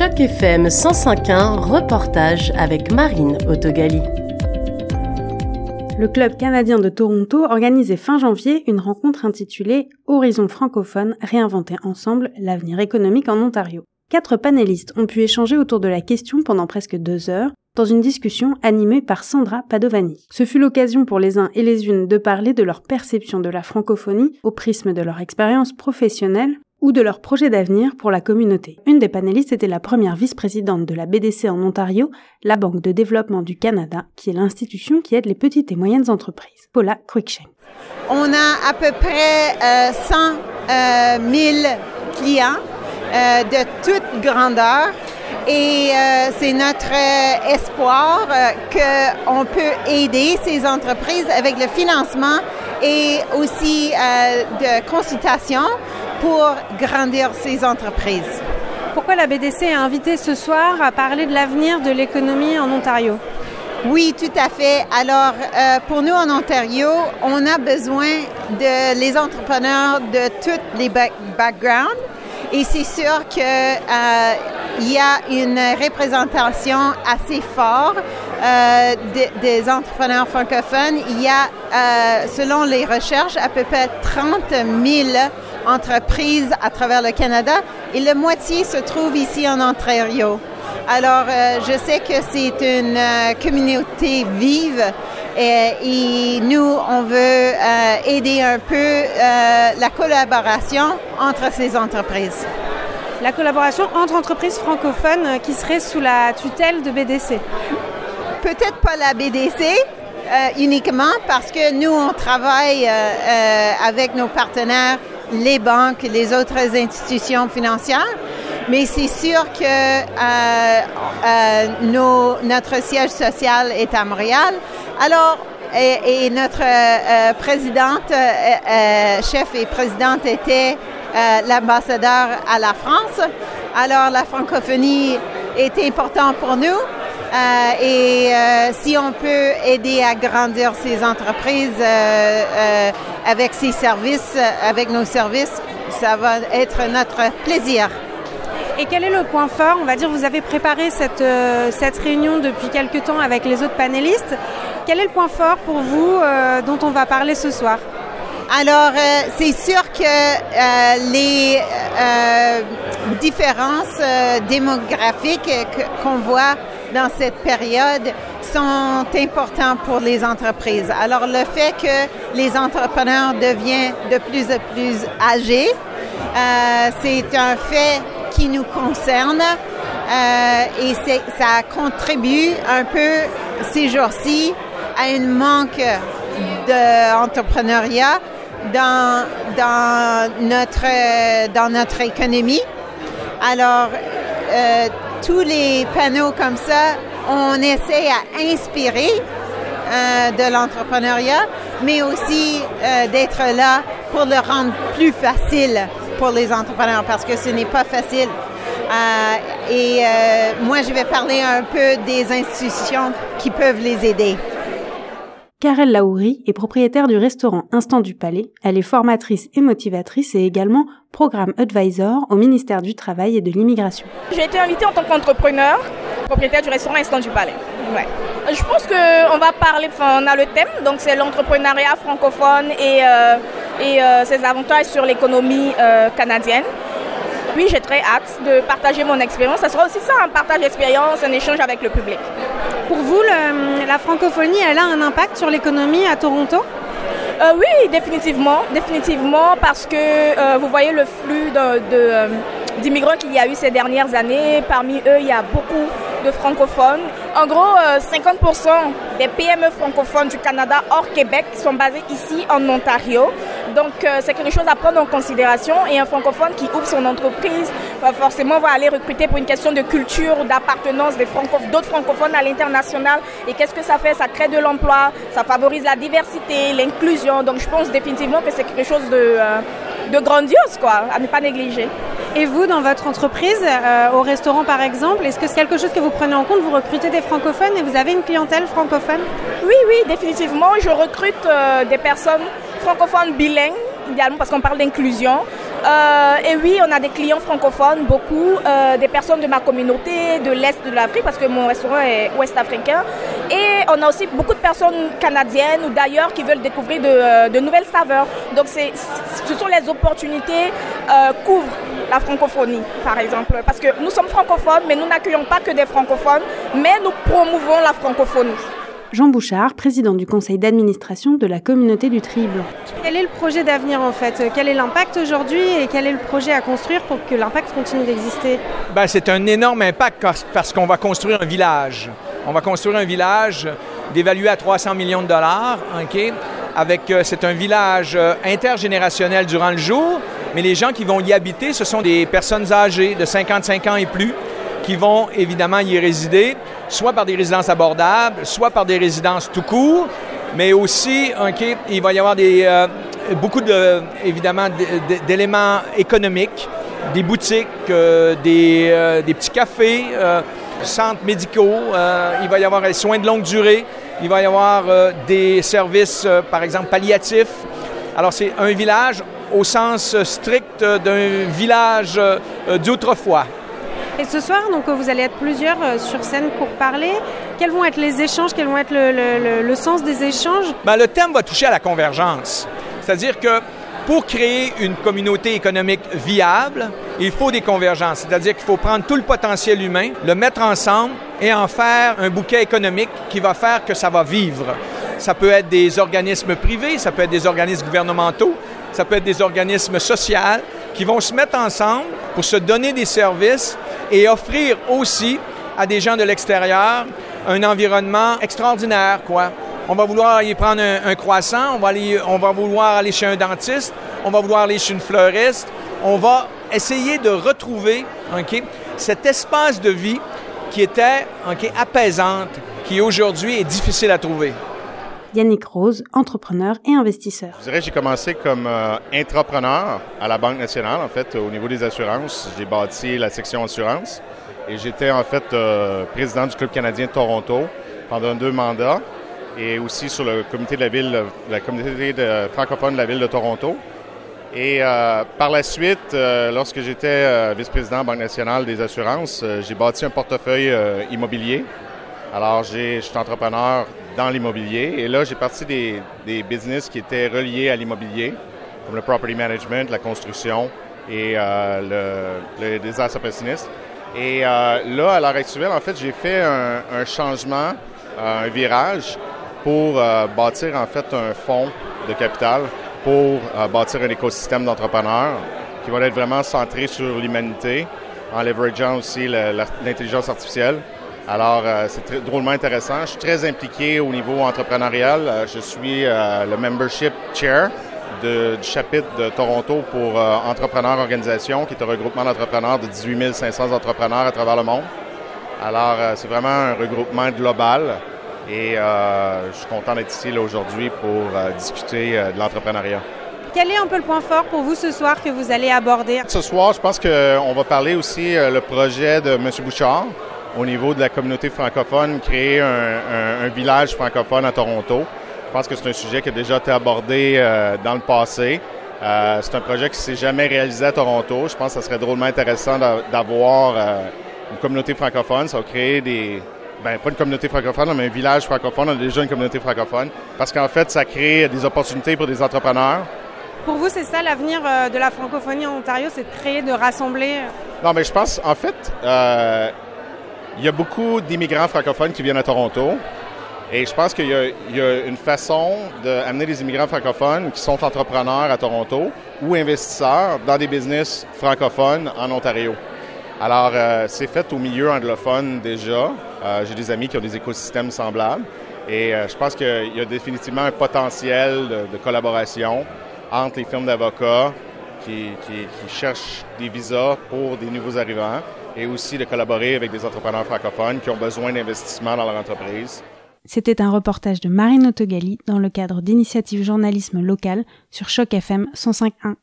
Choc FM 105.1, reportage avec Marine Autogali. Le Club canadien de Toronto organisait fin janvier une rencontre intitulée Horizon francophone, réinventer ensemble l'avenir économique en Ontario. Quatre panélistes ont pu échanger autour de la question pendant presque deux heures, dans une discussion animée par Sandra Padovani. Ce fut l'occasion pour les uns et les unes de parler de leur perception de la francophonie au prisme de leur expérience professionnelle ou de leur projet d'avenir pour la communauté. Une des panélistes était la première vice-présidente de la BDC en Ontario, la Banque de développement du Canada, qui est l'institution qui aide les petites et moyennes entreprises. Paula Quickshank. On a à peu près euh, 100 euh, 000 clients euh, de toute grandeur et euh, c'est notre euh, espoir euh, qu'on peut aider ces entreprises avec le financement et aussi euh, de consultation pour grandir ces entreprises. Pourquoi la BDC est invitée ce soir à parler de l'avenir de l'économie en Ontario? Oui, tout à fait. Alors, euh, pour nous en Ontario, on a besoin de les entrepreneurs de tous les back backgrounds et c'est sûr que euh, y a une représentation assez forte euh, de, des entrepreneurs francophones. Il y a, selon les recherches, à peu près 30 000 entreprises à travers le Canada et la moitié se trouve ici en Ontario. Alors, euh, je sais que c'est une euh, communauté vive et, et, nous, on veut euh, aider un peu la collaboration entre ces entreprises. La collaboration entre entreprises francophones qui seraient sous la tutelle de BDC Peut-être pas la BDC, euh, uniquement parce que nous, on travaille euh, euh, avec nos partenaires, les banques, les autres institutions financières. Mais c'est sûr que euh, euh, notre siège social est à Montréal. Alors, et, et notre euh, présidente, chef et présidente était l'ambassadeur à la France. Alors, la francophonie est importante pour nous. Euh, et euh, si on peut aider à grandir ces entreprises euh, avec ces services, avec nos services, ça va être notre plaisir. Et quel est le point fort? On va dire, vous avez préparé cette, cette réunion depuis quelques temps avec les autres panélistes. Quel est le point fort pour vous dont on va parler ce soir? Alors, euh, c'est sûr que les différences démographiques qu'on voit dans cette période sont importantes pour les entreprises. Alors, le fait que les entrepreneurs deviennent de plus en plus âgés, c'est un fait qui nous concerne et ça contribue un peu ces jours-ci à un manque d'entrepreneuriat dans, dans, notre, dans notre économie. Alors, euh, tous les panneaux comme ça, on essaie à inspirer euh, de l'entrepreneuriat, mais aussi euh, d'être là pour le rendre plus facile pour les entrepreneurs parce que ce n'est pas facile. Euh, et moi, je vais parler un peu des institutions qui peuvent les aider. Karel Laouri est propriétaire du restaurant Instant du Palais. Elle est formatrice et motivatrice et également programme advisor au ministère du Travail et de l'Immigration. J'ai été invitée en tant qu'entrepreneur, propriétaire du restaurant Instant du Palais. Ouais. Je pense qu'on va parler, enfin, on a le thème, donc c'est l'entrepreneuriat francophone et, euh, et euh, ses avantages sur l'économie euh, canadienne. Oui, j'ai très hâte de partager mon expérience. Ça sera aussi ça, un partage d'expérience, un échange avec le public. Pour vous, la francophonie, elle a un impact sur l'économie à Toronto? Euh, Oui, définitivement, définitivement, parce que euh, vous voyez le flux d'immigrants qu'il y a eu ces dernières années. Parmi eux, il y a beaucoup de francophones. En gros, euh, 50% des PME francophones du Canada hors Québec sont basés ici en Ontario. Donc, euh, c'est quelque chose à prendre en considération. Et un francophone qui ouvre son entreprise, euh, forcément, va aller recruter pour une question de culture ou d'appartenance d'autres francophones à l'international. Et qu'est-ce que ça fait? Ça crée de l'emploi, ça favorise la diversité, l'inclusion. Donc, je pense définitivement que c'est quelque chose de, euh, de grandiose, quoi, à ne pas négliger. Et vous, dans votre entreprise, euh, au restaurant par exemple, est-ce que c'est quelque chose que vous prenez en compte? Vous recrutez des francophones et vous avez une clientèle francophone? Oui, oui, définitivement. Je recrute euh, des personnes francophones bilingues, idéalement parce qu'on parle d'inclusion. Euh, et oui, on a des clients francophones, beaucoup, euh, des personnes de ma communauté, de l'Est de l'Afrique, parce que mon restaurant est ouest-africain. Et on a aussi beaucoup de personnes canadiennes ou d'ailleurs qui veulent découvrir de, euh, nouvelles saveurs. Donc, ce sont les opportunités euh, la francophonie, par exemple. Parce que nous sommes francophones, mais nous n'accueillons pas que des francophones, mais nous promouvons la francophonie. Jean Bouchard, président du conseil d'administration de la communauté du Tri-Blanc. Quel est le projet d'avenir en fait? Quel est l'impact aujourd'hui et quel est le projet à construire pour que l'impact continue d'exister? Ben, C'est un énorme impact parce qu'on va construire un village. On va construire un village d'évalué à 300 millions de dollars. OK? Avec, euh, c'est un village euh, intergénérationnel durant le jour, mais les gens qui vont y habiter, ce sont des personnes âgées de 55 ans et plus qui vont évidemment y résider, soit par des résidences abordables, soit par des résidences tout court, mais aussi, OK, il va y avoir des, euh, beaucoup d'éléments économiques, des boutiques, euh, des, euh, des, petits cafés, centres médicaux, il va y avoir des soins de longue durée, il va y avoir des services, par exemple, palliatifs. Alors, c'est un village au sens strict d'un village d'autrefois. Et ce soir, donc, vous allez être plusieurs sur scène pour parler. Quels vont être les échanges? Quel vont être le, sens des échanges? Bien, le thème va toucher à la convergence. C'est-à-dire que pour créer une communauté économique viable, il faut des convergences. C'est-à-dire qu'il faut prendre tout le potentiel humain, le mettre ensemble et en faire un bouquet économique qui va faire que ça va vivre. Ça peut être des organismes privés, ça peut être des organismes gouvernementaux, ça peut être des organismes sociaux qui vont se mettre ensemble pour se donner des services et offrir aussi à des gens de l'extérieur un environnement extraordinaire, quoi. On va vouloir aller prendre un, croissant, on va, vouloir aller chez un dentiste, on va vouloir aller chez une fleuriste. On va essayer de retrouver cet espace de vie qui était apaisante, qui aujourd'hui est difficile à trouver. Yannick Rose, entrepreneur et investisseur. Je dirais j'ai commencé comme euh, entrepreneur à la Banque nationale, en fait, au niveau des assurances. J'ai bâti la section assurance et j'étais en fait euh, président du Club canadien de Toronto pendant deux mandats et aussi sur le comité de la ville, la communauté francophone de la ville de Toronto. Et euh, par la suite, euh, lorsque j'étais vice-président Banque nationale des assurances, j'ai bâti un portefeuille immobilier. Alors, je suis entrepreneur dans l'immobilier et là, j'ai parti des, des, business qui étaient reliés à l'immobilier, comme le property management, la construction et euh, le, le désastre pessimiste. Et là, à l'heure actuelle, en fait, j'ai fait un, changement, un virage pour bâtir en fait un fonds de capital pour euh, bâtir un écosystème d'entrepreneurs qui va être vraiment centré sur l'humanité en leverageant aussi l'intelligence artificielle. Alors, euh, c'est très, drôlement intéressant. Je suis très impliqué au niveau entrepreneurial. Euh, je suis euh, le membership chair de, du chapitre de Toronto pour euh, Entrepreneurs Organisation, qui est un regroupement d'entrepreneurs de 18 500 entrepreneurs à travers le monde. Alors, c'est vraiment un regroupement global et je suis content d'être ici aujourd'hui pour discuter de l'entrepreneuriat. Quel est un peu le point fort pour vous ce soir que vous allez aborder? Ce soir, je pense qu'on va parler aussi le projet de M. Bouchard au niveau de la communauté francophone, créer un, un, un village francophone à Toronto. Je pense que c'est un sujet qui a déjà été abordé euh, dans le passé. Euh, c'est un projet qui ne s'est jamais réalisé à Toronto. Je pense que ça serait drôlement intéressant d'avoir une communauté francophone. Ça va créer des, ben, pas une communauté francophone, mais un village francophone. On a déjà une communauté francophone. Parce qu'en fait, ça crée des opportunités pour des entrepreneurs. Pour vous, c'est ça l'avenir de la francophonie en Ontario, c'est de créer, de rassembler? Non, mais je pense, en fait, euh, il y a beaucoup d'immigrants francophones qui viennent à Toronto. Et je pense qu'il y, a une façon d'amener des immigrants francophones qui sont entrepreneurs à Toronto ou investisseurs dans des business francophones en Ontario. Alors, euh, c'est fait au milieu anglophone déjà. Euh, J'ai des amis qui ont des écosystèmes semblables. Et euh, je pense qu'il y a définitivement un potentiel de, collaboration entre les firmes d'avocats qui, cherchent des visas pour des nouveaux arrivants et aussi de collaborer avec des entrepreneurs francophones qui ont besoin d'investissement dans leur entreprise. C'était un reportage de Marine Autogali dans le cadre d'initiatives journalisme local sur Choc FM 105.1.